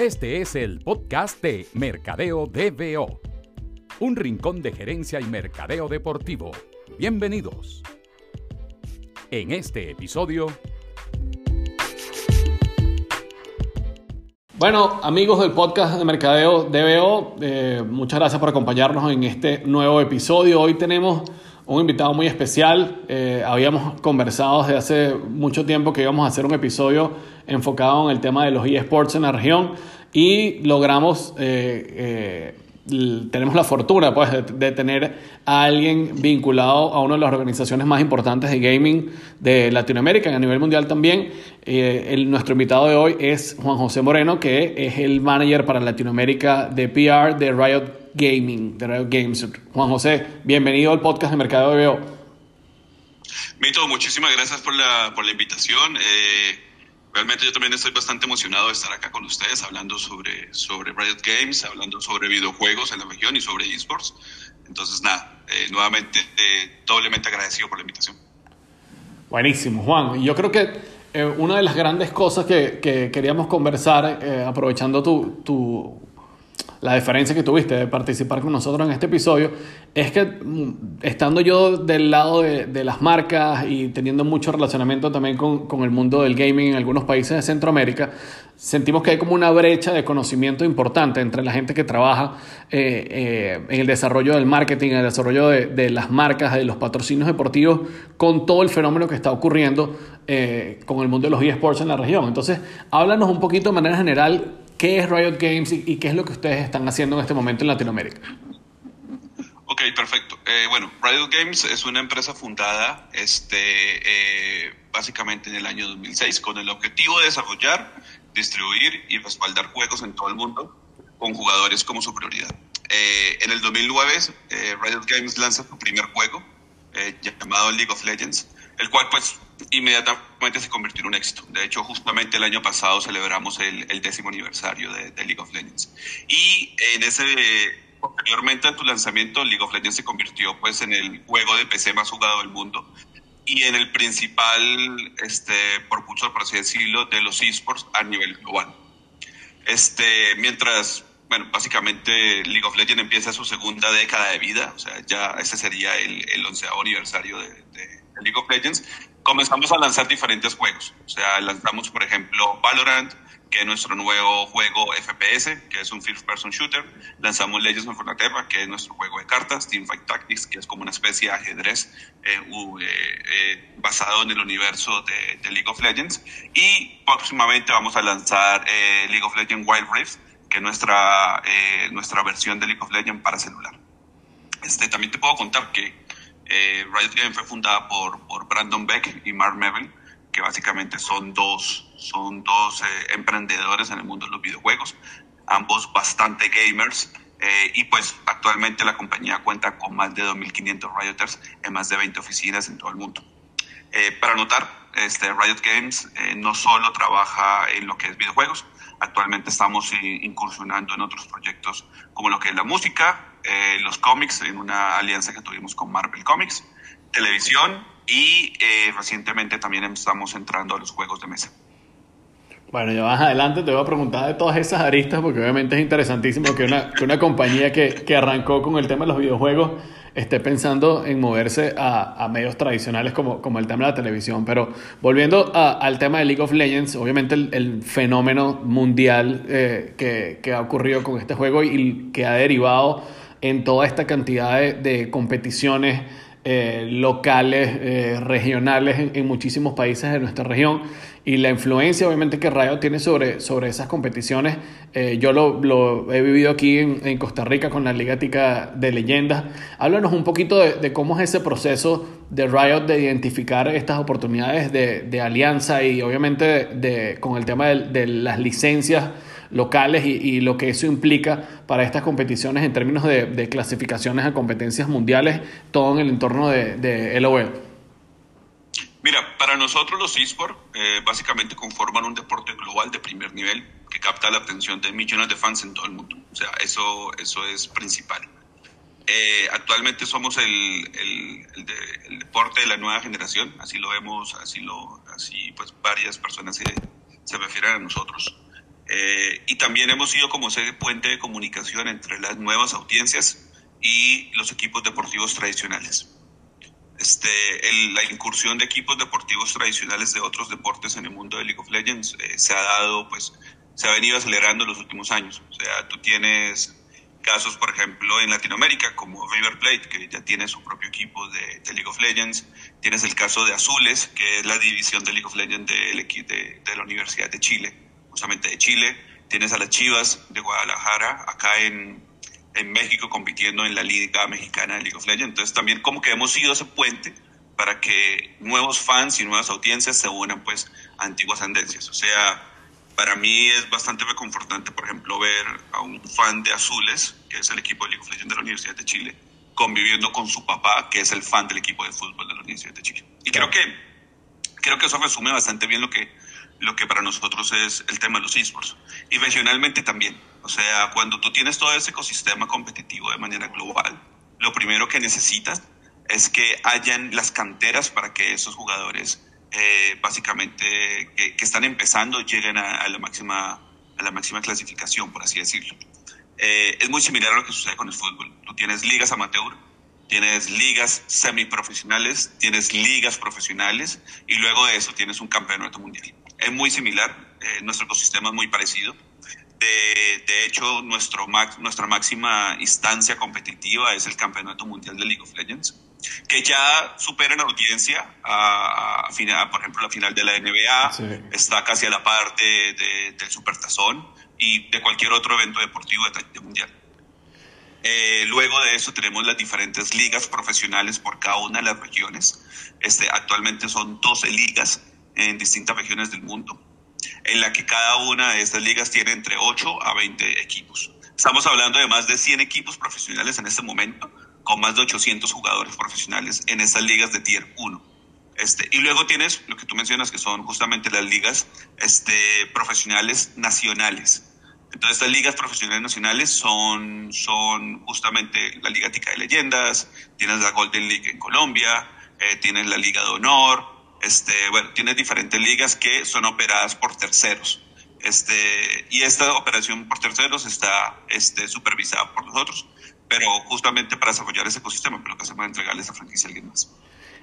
Este es el podcast de Mercadeo DBO, un rincón de gerencia y mercadeo deportivo. Bienvenidos. En este episodio... Bueno, amigos del podcast de Mercadeo DBO, eh, muchas gracias por acompañarnos en este nuevo episodio. Hoy tenemos un invitado muy especial. Eh, habíamos conversado desde hace mucho tiempo que íbamos a hacer un episodio enfocado en el tema de los eSports en la región y logramos, eh, eh, tenemos la fortuna pues, de, tener a alguien vinculado a una de las organizaciones más importantes de gaming de Latinoamérica y a nivel mundial también. El, nuestro invitado de hoy es Juan José Moreno, que es el manager para Latinoamérica de PR de Riot Gaming, de Riot Games. Juan José, bienvenido al podcast de Mercado de Veo. Mito, muchísimas gracias por la, por la invitación. Eh, realmente yo también estoy bastante emocionado de estar acá con ustedes hablando sobre, sobre Riot Games, hablando sobre videojuegos en la región y sobre esports. Entonces, nada, eh, nuevamente eh, doblemente agradecido por la invitación. Buenísimo, Juan. Yo creo que una de las grandes cosas que, que queríamos conversar, aprovechando tu, tu la diferencia que tuviste de participar con nosotros en este episodio es que mm, estando yo del lado de, de las marcas y teniendo mucho relacionamiento también con, con, el mundo del gaming en algunos países de Centroamérica, sentimos que hay como una brecha de conocimiento importante entre la gente que trabaja eh, eh, en el desarrollo del marketing, en el desarrollo de, de, las marcas, de los patrocinios deportivos, con todo el fenómeno que está ocurriendo eh, con el mundo de los eSports en la región. Entonces, háblanos un poquito de manera general ¿Qué es Riot Games y, qué es lo que ustedes están haciendo en este momento en Latinoamérica? Ok, perfecto. Eh, bueno, Riot Games es una empresa fundada este, eh, básicamente en el año 2006 con el objetivo de desarrollar, distribuir y respaldar juegos en todo el mundo con jugadores como su prioridad. Eh, en el 2009, Riot Games lanza su primer juego llamado League of Legends, el cual pues inmediatamente se convirtió en un éxito. De hecho, justamente el año pasado celebramos el, décimo aniversario de, League of Legends. Y en ese, posteriormente a tu lanzamiento, League of Legends se convirtió pues en el juego de PC más jugado del mundo y en el principal este, propulsor, por así decirlo, de los esports a nivel global. Este, mientras, bueno, básicamente League of Legends empieza su segunda década de vida, o sea, ya ese sería el, el onceavo aniversario de, de League of Legends, comenzamos a lanzar diferentes juegos. O sea, lanzamos, por ejemplo, Valorant, que es nuestro nuevo juego FPS, que es un first person shooter. Lanzamos Legends of Frontera, que es nuestro juego de cartas, Teamfight Tactics, que es como una especie de ajedrez eh, eh, eh, basado en el universo de, League of Legends. Y próximamente vamos a lanzar League of Legends Wild Rift, que es nuestra, nuestra versión de League of Legends para celular. Este, también te puedo contar que eh, Riot Games fue fundada por, por, Brandon Beck y Mark Mevin, que básicamente son dos, son dos eh, emprendedores en el mundo de los videojuegos, ambos bastante gamers. Eh, y pues actualmente la compañía cuenta con más de 2.500 Rioters en más de 20 oficinas en todo el mundo. Eh, para notar, este, Riot Games no solo trabaja en lo que es videojuegos, actualmente estamos incursionando en otros proyectos como lo que es la música, eh, los cómics en una alianza que tuvimos con Marvel Comics, televisión y eh, recientemente también estamos entrando a los juegos de mesa. Bueno, ya más adelante te voy a preguntar de todas esas aristas porque obviamente es interesantísimo que una, que una compañía que, que, arrancó con el tema de los videojuegos esté pensando en moverse a, a medios tradicionales como, como, el tema de la televisión. Pero volviendo al tema de League of Legends, obviamente el, fenómeno mundial eh, que, que, ha ocurrido con este juego y que ha derivado en toda esta cantidad de, competiciones eh, locales, eh, regionales en, muchísimos países de nuestra región y la influencia obviamente que Rayo tiene sobre, sobre esas competiciones. Eh, yo lo, lo, he vivido aquí en, en, Costa Rica con la Liga Tica de Leyendas. Háblanos un poquito de, de, cómo es ese proceso de Riot de identificar estas oportunidades de, de alianza y obviamente de, con el tema de las licencias locales y, lo que eso implica para estas competiciones en términos de, clasificaciones a competencias mundiales, todo en el entorno de, de LOL? Mira, para nosotros los esports eh, básicamente conforman un deporte global de primer nivel que capta la atención de millones de fans en todo el mundo. O sea, eso, eso es principal. Eh, actualmente somos el, el, deporte de la nueva generación, así lo vemos, así, lo, así pues varias personas se, se refieren a nosotros. Eh, y también hemos sido como ese puente de comunicación entre las nuevas audiencias y los equipos deportivos tradicionales. Este, la incursión de equipos deportivos tradicionales de otros deportes en el mundo de League of Legends eh, se ha dado, pues, se ha venido acelerando en los últimos años. O sea, tú tienes casos, por ejemplo, en Latinoamérica, como River Plate, que ya tiene su propio equipo de, League of Legends. Tienes el caso de Azules, que es la división de League of Legends de, de, de la Universidad de Chile justamente de Chile. Tienes a las Chivas de Guadalajara acá en, en México compitiendo en la Liga Mexicana de League of Legends. Entonces también como que hemos sido ese puente para que nuevos fans y nuevas audiencias se unan pues a antiguas tendencias. O sea, para mí es bastante reconfortante, por ejemplo, ver a un fan de Azules, que es el equipo de League of Legends de la Universidad de Chile, conviviendo con su papá, que es el fan del equipo de fútbol de la Universidad de Chile. Y creo que, creo que eso resume bastante bien lo que, lo que para nosotros es el tema de los esports. Y regionalmente también. O sea, cuando tú tienes todo ese ecosistema competitivo de manera global, lo primero que necesitas es que hayan las canteras para que esos jugadores, eh, básicamente, que, están empezando, lleguen a, la máxima, a la máxima clasificación, por así decirlo. Eh, es muy similar a lo que sucede con el fútbol. Tú tienes ligas amateur, tienes ligas semiprofesionales, tienes ligas profesionales y luego de eso tienes un campeonato mundial es muy similar, eh, nuestro ecosistema es muy parecido. De, de hecho, nuestro nuestra máxima instancia competitiva es el Campeonato Mundial de League of Legends, que ya supera en audiencia a, a, por ejemplo, la final de la NBA, está casi a la parte de, del Supertazón y de cualquier otro evento deportivo de mundial. Eh, luego de eso tenemos las diferentes ligas profesionales por cada una de las regiones. Este, actualmente son 12 ligas en distintas regiones del mundo, en la que cada una de estas ligas tiene entre 8 a 20 equipos. Estamos hablando de más de 100 equipos profesionales en este momento, con más de 800 jugadores profesionales en estas ligas de Tier 1. Este, y luego tienes lo que tú mencionas, que son justamente las ligas este, profesionales nacionales. Entonces, estas ligas profesionales nacionales son, son justamente la Liga Tica de Leyendas, tienes la Golden League en Colombia, eh, tienes la Liga de Honor, este, bueno, tiene diferentes ligas que son operadas por terceros. Este, y esta operación por terceros está este, supervisada por nosotros, pero justamente para desarrollar ese ecosistema, pero que hacemos es entregarle esa franquicia a alguien más.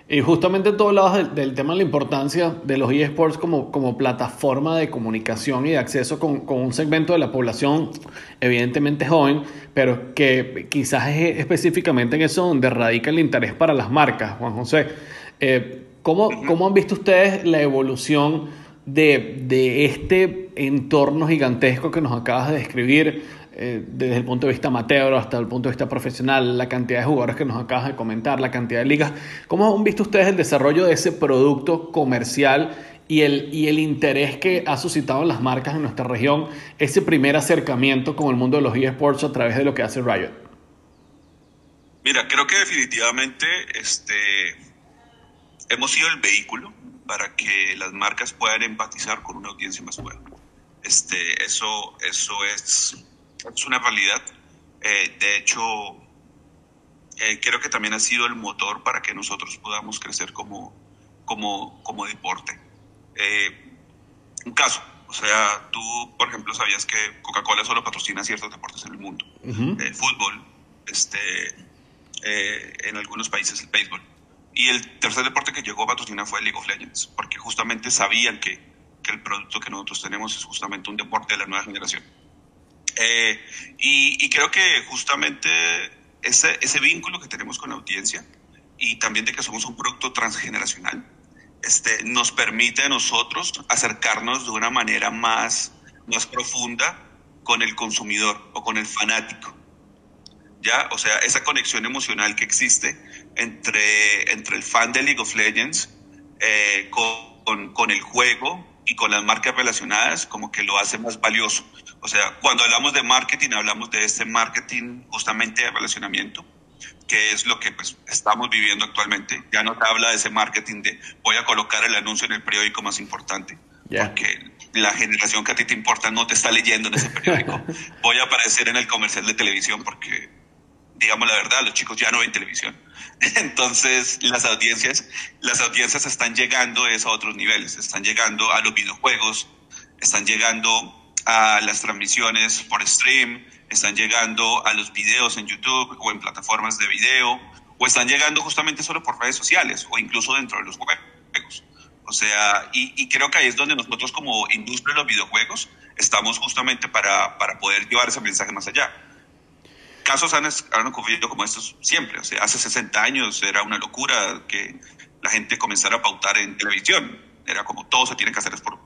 Y justamente en todos lados del, tema de la importancia de los eSports como, como plataforma de comunicación y de acceso con, con, un segmento de la población evidentemente joven, pero que quizás es específicamente en eso donde radica el interés para las marcas, Juan José. Eh, ¿Cómo, ¿Cómo, han visto ustedes la evolución de, de, este entorno gigantesco que nos acabas de describir eh, desde el punto de vista amateur hasta el punto de vista profesional, la cantidad de jugadores que nos acabas de comentar, la cantidad de ligas? ¿Cómo han visto ustedes el desarrollo de ese producto comercial y el, y el interés que ha suscitado en las marcas en nuestra región, ese primer acercamiento con el mundo de los eSports a través de lo que hace Riot? Mira, creo que definitivamente este, hemos sido el vehículo para que las marcas puedan empatizar con una audiencia más joven. Este, eso, eso es, es una realidad. Eh, de hecho, eh, creo que también ha sido el motor para que nosotros podamos crecer como, como, como deporte. Eh, un caso, o sea, tú, por ejemplo, sabías que Coca-Cola solo patrocina ciertos deportes en el mundo. fútbol, este, en algunos países el béisbol. Y el tercer deporte que llegó a patrocinar fue League of Legends, porque justamente sabían que, que el producto que nosotros tenemos es justamente un deporte de la nueva generación. Eh, y, y, creo que justamente ese, ese vínculo que tenemos con la audiencia y también de que somos un producto transgeneracional, este, nos permite a nosotros acercarnos de una manera más, más profunda con el consumidor o con el fanático. ¿Ya? O sea, esa conexión emocional que existe entre, entre el fan de League of Legends eh, con, con, el juego y con las marcas relacionadas, como que lo hace más valioso. O sea, cuando hablamos de marketing, hablamos de este marketing justamente de relacionamiento, que es lo que pues, estamos viviendo actualmente. Ya no te habla de ese marketing de voy a colocar el anuncio en el periódico más importante, porque la generación que a ti te importa no te está leyendo en ese periódico. voy a aparecer en el comercial de televisión porque, digamos la verdad, los chicos ya no ven televisión. Entonces, las audiencias, las audiencias están lando a otros niveles, están llegando a los videojuegos, están llegando a las transmisiones por stream, están llegando a los videos en YouTube o en plataformas de video, o están llegando justamente solo por redes sociales o incluso dentro de los juegos. O sea, y, creo que ahí es donde nosotros como industria de los videojuegos estamos justamente para, para poder llevar ese mensaje más allá. Casos han, han, ocurrido como estos siempre. O sea, hace 60 años era una locura que la gente comenzara a pautar en televisión. Era como todo se tiene que hacer por,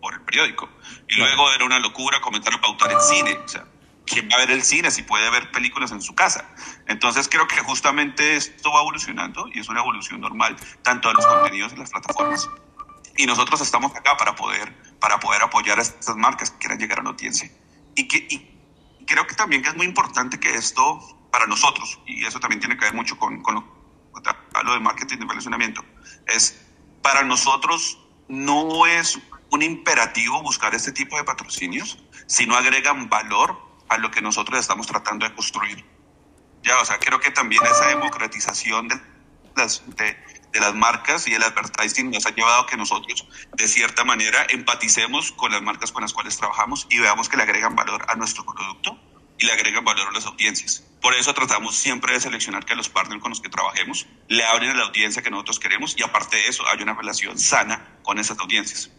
por el periódico. Y luego era una locura comenzar a pautar en cine. O sea, ¿quién va a ver el cine si puede ver películas en su casa? Entonces creo que justamente esto va evolucionando y es una evolución normal, tanto de los contenidos y las plataformas. Y nosotros estamos acá para poder, para poder apoyar a estas marcas que quieran llegar a la audiencia. Y, que, y creo que también que es muy importante que esto, para nosotros, y eso también tiene que ver mucho con, con lo, lo de marketing de relacionamiento, es para nosotros no es un imperativo buscar este tipo de patrocinios, sino agregan valor a lo que nosotros estamos tratando de construir. Ya, o sea, creo que también esa democratización de de, de las marcas y el advertising nos ha llevado a que nosotros, de cierta manera, empaticemos con las marcas con las cuales trabajamos y veamos que le agregan valor a nuestro producto y le agregan valor a las audiencias. Por eso tratamos siempre de seleccionar que los partners con los que trabajemos le abren a la audiencia que nosotros queremos y aparte de eso hay una relación sana con esas audiencias.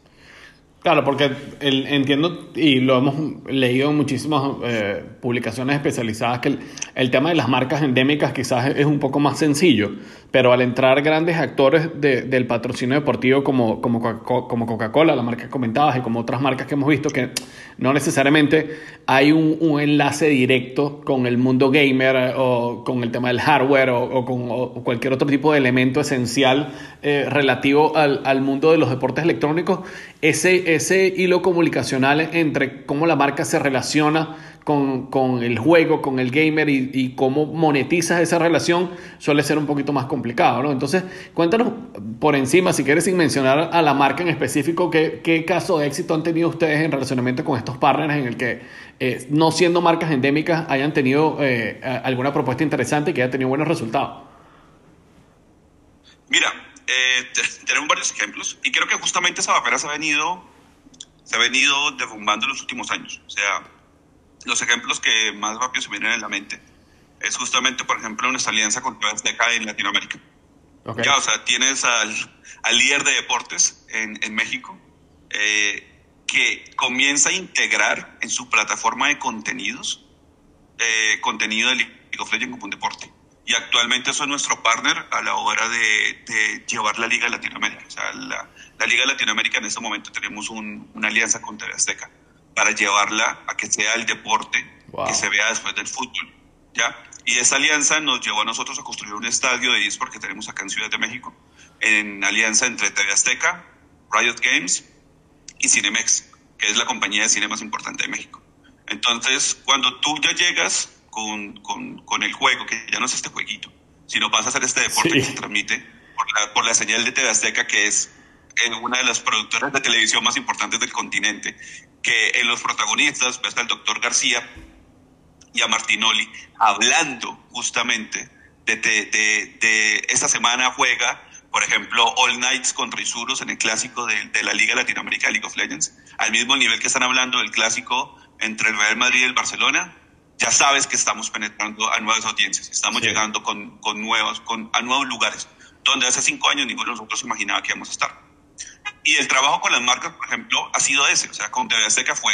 Claro, porque el, entiendo y lo hemos leído en muchísimas eh, publicaciones especializadas que el, el, tema de las marcas endémicas quizás es un poco más sencillo, pero al entrar grandes actores de, del patrocinio deportivo como, como, como Coca-Cola, la marca que comentabas, y como otras marcas que hemos visto, que no necesariamente hay un, un enlace directo con el mundo gamer o con el tema del hardware o, con cualquier otro tipo de elemento esencial eh, relativo al, al, mundo de los deportes electrónicos, ese, ese hilo comunicacional entre cómo la marca se relaciona con, con el juego, con el gamer y, cómo monetizas esa relación suele ser un poquito más complicado, ¿no? Entonces, cuéntanos por encima, si quieres, sin mencionar a la marca en específico, qué, qué caso de éxito han tenido ustedes en relacionamiento con estos partners en el que, eh, no siendo marcas endémicas, hayan tenido eh, alguna propuesta interesante y que haya tenido buenos resultados. Mira, eh, tenemos varios ejemplos y creo que justamente esa vapera se ha venido, se ha venido derrumbando en los últimos años. O sea, los ejemplos que más rápido se vienen en la mente es justamente, por ejemplo, nuestra alianza con Azteca en Latinoamérica. Okay. Ya, o sea, tienes al, al líder de deportes en, en México eh, que comienza a integrar en su plataforma de contenidos eh, contenido de League of Legends como un deporte. Y actualmente eso es nuestro partner a la hora de, de llevar la Liga de Latinoamérica. O sea, la, la Liga de Latinoamérica en este momento tenemos un, una alianza con TV Azteca para llevarla a que sea el deporte wow. que se vea después del fútbol. ¿ya? Y esa alianza nos llevó a nosotros a construir un estadio de eSport que tenemos acá en Ciudad de México, en alianza entre TV Azteca, Riot Games y Cinemex, que es la compañía de cine más importante de México. Entonces, cuando tú ya llegas con, con, con el juego, que ya no es este jueguito, sino vas a hacer este deporte sí. que se transmite por la, por la señal de TV Azteca, que es una de las productoras de televisión más importantes del continente, que en los protagonistas ves al doctor García y a Martinoli hablando justamente de, de, de, de, esta semana juega, por ejemplo, All Nights contra Isurus en el clásico de, de, la Liga Latinoamérica League of Legends, al mismo nivel que están hablando del clásico entre el Real Madrid y el Barcelona, ya sabes que estamos penetrando a nuevas audiencias, estamos sí. llegando con, con nuevos, con, a nuevos lugares, donde hace cinco años ninguno de nosotros imaginaba que íbamos a estar. Y el trabajo con las marcas, por ejemplo, ha sido ese. O sea, con TV Azteca fue,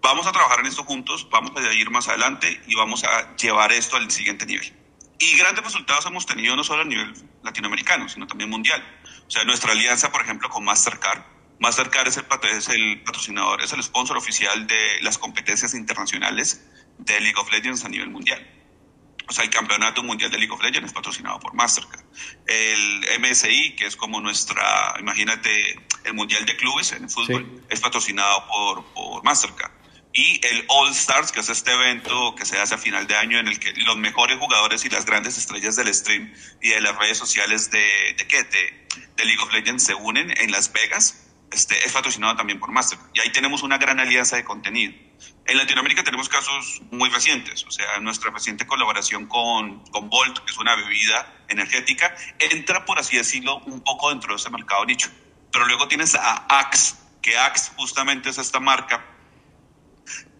vamos a trabajar en esto juntos, vamos a ir más adelante y vamos a llevar esto al siguiente nivel. Y grandes resultados hemos tenido no solo a nivel latinoamericano, sino también mundial. O sea, nuestra alianza, por ejemplo, con Mastercard. Mastercard es el, es el patrocinador, es el sponsor oficial de las competencias internacionales de League of Legends a nivel mundial. O sea, el campeonato mundial de League of Legends es patrocinado por Mastercard. El MSI, que es como nuestra, imagínate, el mundial de clubes en el fútbol, sí. es patrocinado por, por Mastercard. Y el All Stars, que es este evento que se hace a final de año en el que los mejores jugadores y las grandes estrellas del stream y de las redes sociales de, de, ¿qué? de, de League of Legends se unen en Las Vegas, este, es patrocinado también por Mastercard. Y ahí tenemos una gran alianza de contenido. En Latinoamérica tenemos casos muy recientes, o sea, nuestra reciente colaboración con, con Volt, que es una bebida energética, entra, por así decirlo, un poco dentro de ese mercado nicho. Pero luego tienes a Axe, que Axe justamente es esta marca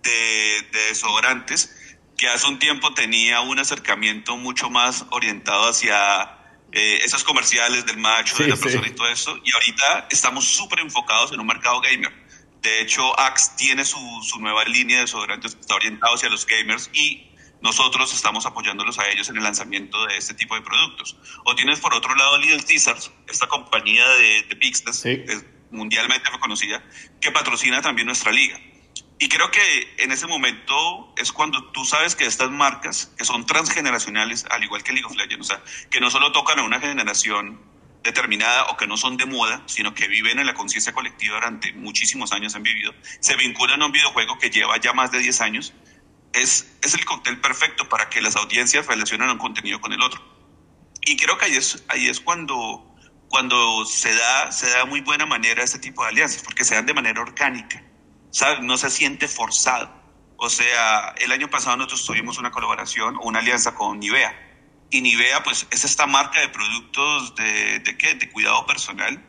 de, desodorantes que hace un tiempo tenía un acercamiento mucho más orientado hacia eh, esos comerciales del macho, de la persona y todo eso. Y ahorita estamos súper enfocados en un mercado gamer. De hecho, Axe tiene su, su nueva línea de desodorantes que está orientado hacia los gamers y nosotros estamos apoyándolos a ellos en el lanzamiento de este tipo de productos. O tienes por otro lado Little Caesars, esta compañía de, de Pixels, mundialmente reconocida, que patrocina también nuestra liga. Y creo que en ese momento es cuando tú sabes que estas marcas, que son transgeneracionales, al igual que League of Legends, o sea, que no solo tocan a una generación determinada o que no son de moda, sino que viven en la conciencia colectiva durante muchísimos años han vivido, se vinculan a un videojuego que lleva ya más de 10 años, es, es el cóctel perfecto para que las audiencias relacionen un contenido con el otro. Y creo que ahí es, ahí es cuando, cuando se, da, se da muy buena manera este tipo de alianzas, porque se dan de manera orgánica no se siente forzado. O sea, el año pasado nosotros tuvimos una colaboración o una alianza con Nivea. Y Nivea, pues, es esta marca de productos de, de qué? De cuidado personal,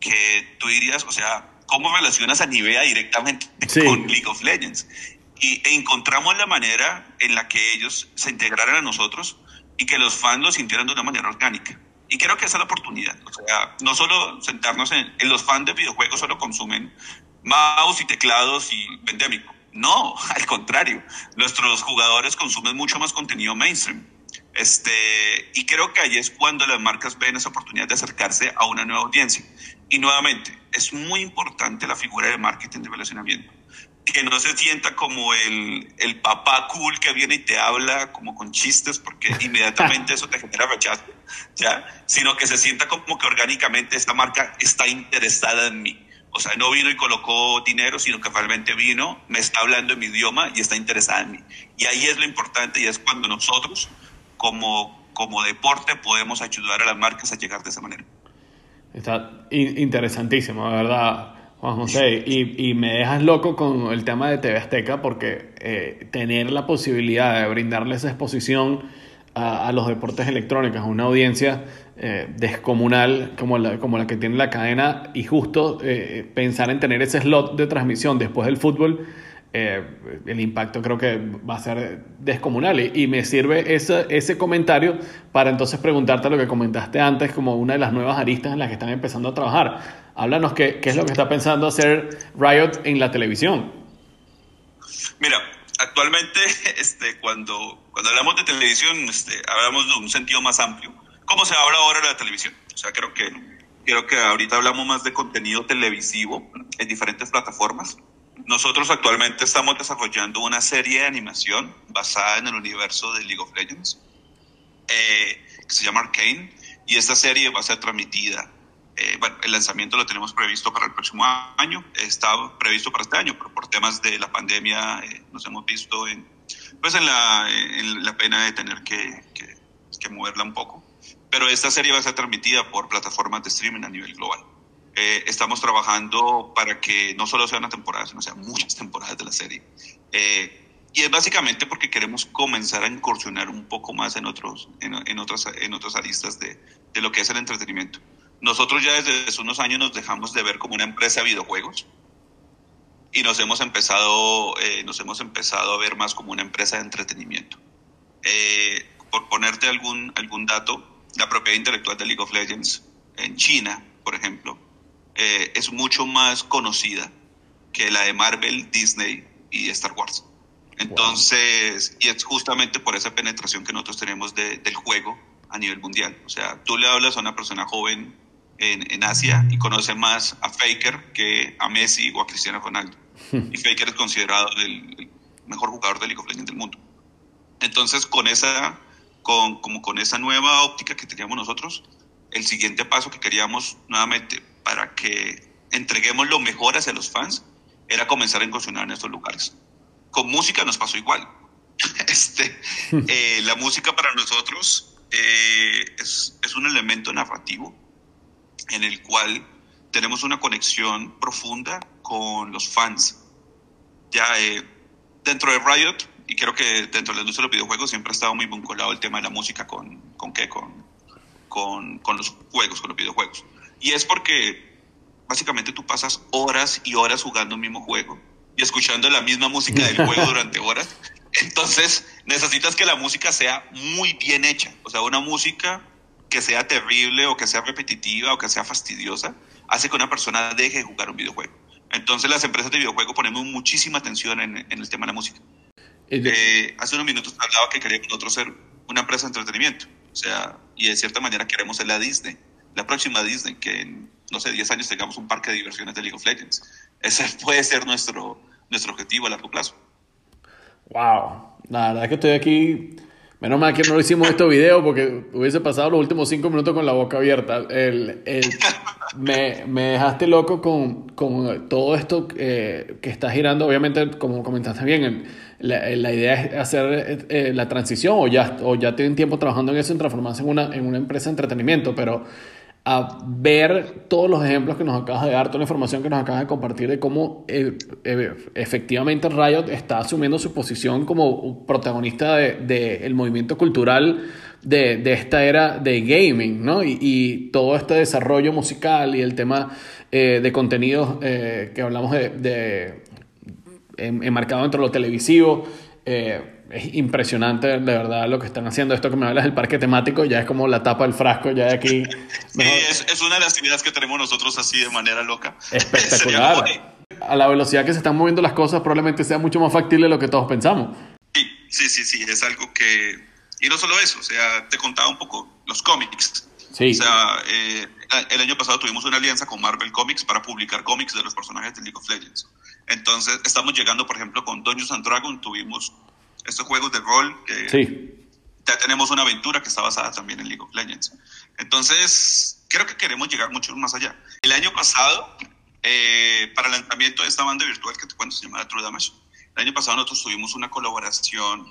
que tú dirías, o sea, ¿cómo relacionas a Nivea directamente con League of Legends? Y e encontramos la manera en la que ellos se integraran a nosotros y que los fans lo sintieran de una manera orgánica. Y creo que esa es la oportunidad. O sea, no solo sentarnos en, en los fans de videojuegos solo consumen mouse y teclados y vendémico. No, al contrario, nuestros jugadores consumen mucho más contenido mainstream. Este, y creo que ahí es cuando las marcas ven esa oportunidad de acercarse a una nueva audiencia. Y nuevamente, es muy importante la figura de marketing de relacionamiento. Que no se sienta como el, el papá cool que viene y te habla como con chistes, porque inmediatamente eso te genera rechazo, ¿ya? Sino que se sienta como que orgánicamente esta marca está interesada en mí o sea, no vino y colocó dinero, sino que realmente vino, me está hablando en mi idioma y está interesada en mí. Y ahí es lo importante y es cuando nosotros, como, como deporte, podemos ayudar a las marcas a llegar de esa manera. Está interesantísimo, de verdad. Juan José, y, y, me dejas loco con el tema de TV Azteca porque eh, tener la posibilidad de brindarle esa exposición a, a, los deportes electrónicos, a una audiencia eh, descomunal como la, como la que tiene la cadena y justo eh, pensar en tener ese slot de transmisión después del fútbol, eh, el impacto creo que va a ser descomunal. Y, me sirve ese, ese comentario para entonces preguntarte lo que comentaste antes como una de las nuevas aristas en las que están empezando a trabajar. Háblanos qué, qué es lo que está pensando hacer Riot en la televisión. Mira, actualmente este, cuando, cuando hablamos de televisión este, hablamos de un sentido más amplio ¿Cómo se habla ahora en la televisión. O sea, creo que, creo que ahorita hablamos más de contenido televisivo en diferentes plataformas. Nosotros actualmente estamos desarrollando una serie de animación basada en el universo de League of Legends, eh, que se llama Arcane, y esta serie va a ser transmitida. Eh, bueno, el lanzamiento lo tenemos previsto para el próximo año, está previsto para este año, pero por temas de la pandemia eh, nos hemos visto en, pues en, la, en la pena de tener que, que, que moverla un poco pero esta serie va a ser transmitida por plataformas de streaming a nivel global. Eh, estamos trabajando para que no solo sea una temporada, sino sean muchas temporadas de la serie. Eh, y es básicamente porque queremos comenzar a incursionar un poco más en, otros, en, en otras, en otras aristas de, de, lo que es el entretenimiento. Nosotros ya desde hace unos años nos dejamos de ver como una empresa de videojuegos y nos hemos empezado, eh, nos hemos empezado a ver más como una empresa de entretenimiento. por ponerte algún, algún dato, la propiedad intelectual de League of Legends en China, por ejemplo, eh, es mucho más conocida que la de Marvel, Disney y Star Wars. Entonces, y es justamente por esa penetración que nosotros tenemos del juego a nivel mundial. O sea, tú le hablas a una persona joven en, en, Asia y conoce más a Faker que a Messi o a Cristiano Ronaldo. Y Faker es considerado el mejor jugador de League of Legends del mundo. Entonces, con esa con, como con esa nueva óptica que teníamos nosotros, el siguiente paso que queríamos nuevamente para que entreguemos lo mejor hacia los fans era comenzar a incursionar en estos lugares. Con música nos pasó igual. este, eh, la música para nosotros eh, es, es, un elemento narrativo en el cual tenemos una conexión profunda con los fans. Ya eh, dentro de Riot y creo que dentro de la industria de los videojuegos siempre ha estado muy vinculado el tema de la música con, con qué, con, con, con los juegos, con los videojuegos. Y es porque básicamente tú pasas horas y horas jugando un mismo juego y escuchando la misma música del juego durante horas. Entonces, necesitas que la música sea muy bien hecha. O sea, una música que sea terrible o que sea repetitiva o que sea fastidiosa, hace que una persona deje de jugar un videojuego. Entonces, las empresas de videojuegos ponemos muchísima atención en, el tema de la música. Eh, hace unos minutos hablaba que queríamos nosotros ser una empresa de entretenimiento. O sea, y de cierta manera queremos ser la Disney, la próxima Disney, que en, no sé, 10 años tengamos un parque de diversiones de League of Legends. Ese puede ser nuestro, nuestro objetivo a largo plazo. Wow, la verdad es que estoy aquí. Menos mal que no hicimos este video porque hubiese pasado los últimos cinco minutos con la boca abierta. El, me, me, dejaste loco con, con todo esto eh, que está girando. Obviamente, como comentaste bien, la, la, idea es hacer eh, la transición o ya, o ya tienen tiempo trabajando en eso, en transformarse en una, en una empresa de entretenimiento, pero a ver todos los ejemplos que nos acabas de dar, toda la información que nos acabas de compartir de cómo eh, eh, efectivamente Riot está asumiendo su posición como protagonista del de, el movimiento cultural de, de, esta era de gaming, ¿no? Y, todo este desarrollo musical y el tema eh, de contenidos que hablamos de, de enmarcado dentro de lo televisivo es impresionante, de verdad, lo que están haciendo. Esto que me hablas del parque temático ya es como la tapa del frasco, ya de aquí. Sí, es, es, una de las actividades que tenemos nosotros así de manera loca. Espectacular. A la velocidad que se están moviendo las cosas, probablemente sea mucho más factible de lo que todos pensamos. Sí, sí, sí, sí, es algo que. Y no solo eso, o sea, te contaba un poco los cómics. Sí. O sea, eh, el año pasado tuvimos una alianza con Marvel Comics para publicar cómics de los personajes de League of Legends. Entonces, estamos llegando, por ejemplo, con Dungeons and Dragons, tuvimos estos juegos de rol que ya tenemos una aventura que está basada también en League of Legends. Entonces, creo que queremos llegar mucho más allá. El año pasado, eh, para el lanzamiento de esta banda virtual que te cuento, se llama True Damage, el año pasado nosotros tuvimos una colaboración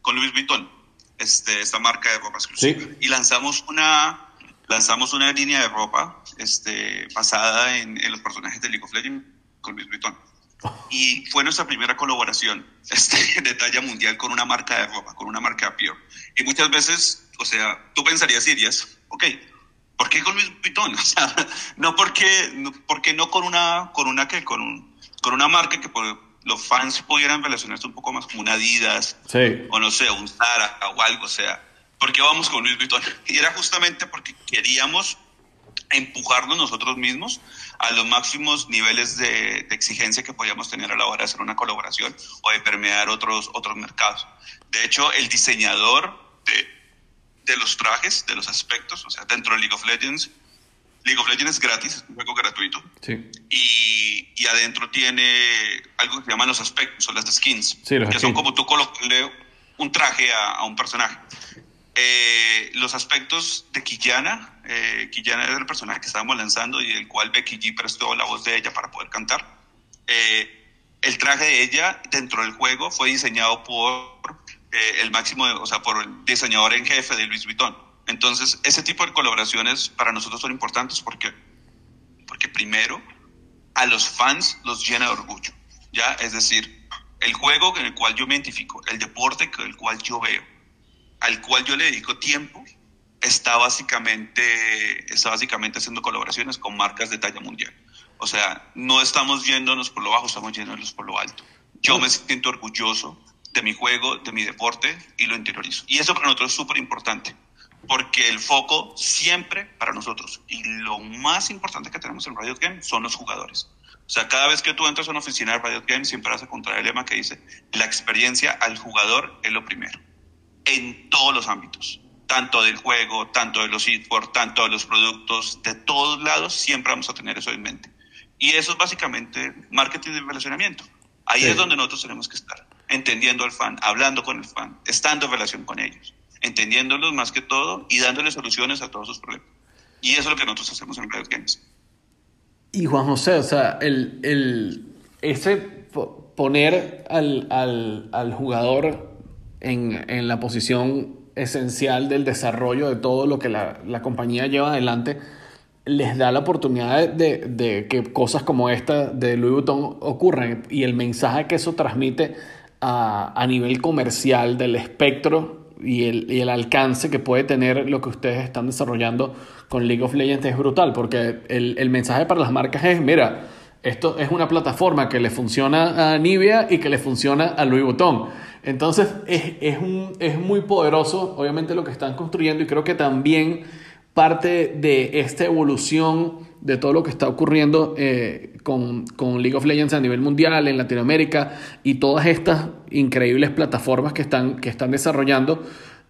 con Louis Vuitton, este, esta marca de ropa exclusiva, y lanzamos una, lanzamos una línea de ropa este, basada en, en los personajes de League of Legends con Louis Vuitton. Y fue nuestra primera colaboración este, de talla mundial con una marca de ropa, con una marca Pure. Y muchas veces, o sea, tú pensarías, dirías, ok, ¿por qué con Luis Vuitton? O sea, no porque, no, porque no con una, con una, que con, un, con una marca que los fans pudieran relacionarse un poco más con una Adidas, sí. o no sé, un Zara o algo, o sea, ¿por qué vamos con Luis Vuitton? Y era justamente porque queríamos empujarnos nosotros mismos a los máximos niveles de, exigencia que podíamos tener a la hora de hacer una colaboración o de permear otros, otros mercados. De hecho, el diseñador de, de los trajes, de los aspectos, o sea, dentro de League of Legends, League of Legends es gratis, es un juego gratuito. Sí. Y, y, adentro tiene algo que se llaman los aspectos, o las skins, que son como tú colocarle un traje a, a un personaje. Eh, los aspectos de Quillana, eh, Quillana es el personaje que estábamos lanzando y el cual Becky G prestó la voz de ella para poder cantar. Eh, el traje de ella dentro del juego fue diseñado por eh, el máximo, o sea, por el diseñador en jefe de Luis Vuitton. Entonces, ese tipo de colaboraciones para nosotros son importantes porque, porque primero a los fans los llena de orgullo, ¿ya? Es decir, el juego en el cual yo me identifico, el deporte en el cual yo veo, al cual yo le dedico tiempo, está básicamente, está básicamente haciendo colaboraciones con marcas de talla mundial. O sea, no estamos yéndonos por lo bajo, estamos yéndonos por lo alto. Yo me siento orgulloso de mi juego, de mi deporte y lo interiorizo. Y eso para nosotros es súper importante, porque el foco siempre para nosotros y lo más importante que tenemos en Riot Games son los jugadores. O sea, cada vez que tú entras a una oficina de Riot Games siempre vas a encontrar el lema que dice, la experiencia al jugador es lo primero en todos los ámbitos, tanto del juego, tanto de los esports, tanto de los productos, de todos lados, siempre vamos a tener eso en mente. Y eso es básicamente marketing de relacionamiento. Ahí es donde nosotros tenemos que estar, entendiendo al fan, hablando con el fan, estando en relación con ellos, entendiéndolos más que todo y dándole soluciones a todos sus problemas. Y eso es lo que nosotros hacemos en Riot Games. Y Juan José, o sea, el, el, ese poner al, al, al jugador en, en la posición esencial del desarrollo de todo lo que la, la compañía lleva adelante, les da la oportunidad de, de, que cosas como esta de Louis Vuitton ocurran y el mensaje que eso transmite a, a nivel comercial del espectro y el, y el, alcance que puede tener lo que ustedes están desarrollando con League of Legends es brutal, porque el, el mensaje para las marcas es, mira, Esto es una plataforma que le funciona a Nivea y que le funciona a Louis Vuitton. Entonces es, es, un, es muy poderoso, obviamente, lo que están construyendo y creo que también parte de esta evolución de todo lo que está ocurriendo eh, con, con, League of Legends a nivel mundial, en Latinoamérica y todas estas increíbles plataformas que están, que están desarrollando,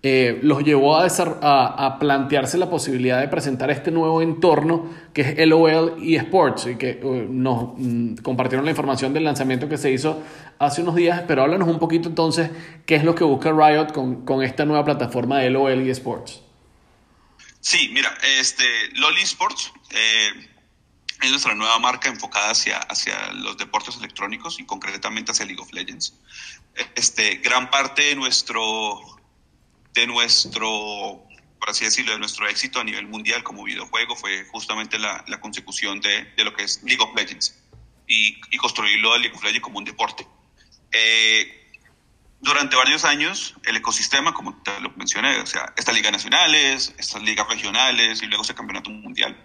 eh, los llevó a, a, plantearse la posibilidad de presentar este nuevo entorno que es LOL y Sports y que uh, nos mm, compartieron la información del lanzamiento que se hizo hace unos días, pero háblanos un poquito entonces qué es lo que busca Riot con, con esta nueva plataforma de LOL y Sports. Sí, mira, este, LOL Esports eh, es nuestra nueva marca enfocada hacia, hacia los deportes electrónicos y concretamente hacia League of Legends. Este, gran parte de nuestro, de nuestro, por así decirlo, de nuestro éxito a nivel mundial como videojuego fue justamente la, la consecución de, de, lo que es League of Legends y, y construirlo a League of Legends como un deporte. Eh, durante varios años el ecosistema, como te lo mencioné, o sea, estas ligas nacionales, estas ligas regionales y luego ese campeonato mundial,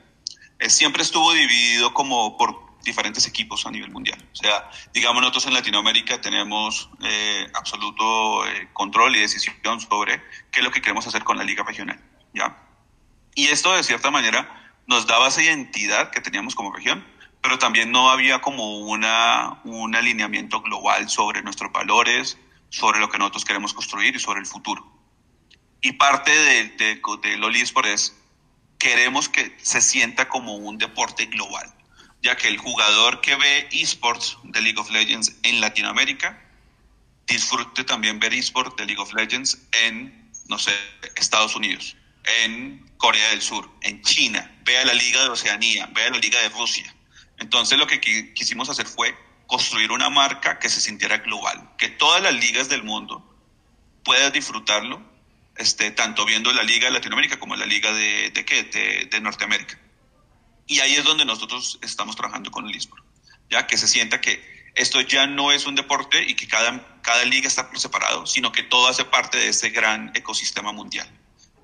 eh, siempre estuvo dividido como por diferentes equipos a nivel mundial. O sea, digamos nosotros en Latinoamérica tenemos eh, absoluto eh, control y decisión sobre qué es lo que queremos hacer con la liga regional, ¿ya? Y esto de cierta manera nos daba esa identidad que teníamos como región, pero también no había como una, un alineamiento global sobre nuestros valores, sobre lo que nosotros queremos construir y sobre el futuro. Y parte de, de, de Loli es queremos que se sienta como un deporte global, ya que el jugador que ve esports de League of Legends en Latinoamérica disfrute también ver esports de League of Legends en, no sé, Estados Unidos, en Corea del Sur, en China, vea la Liga de Oceanía, vea la Liga de Rusia. Entonces lo que quisimos hacer fue construir una marca que se sintiera global, que todas las ligas del mundo puedan disfrutarlo, este, tanto viendo la liga de Latinoamérica como la liga de, de, ¿qué? de, Norteamérica. Y ahí es donde nosotros estamos trabajando con el eSport, ya que se sienta que esto ya no es un deporte y que cada, cada liga está por separado, sino que todo hace parte de ese gran ecosistema mundial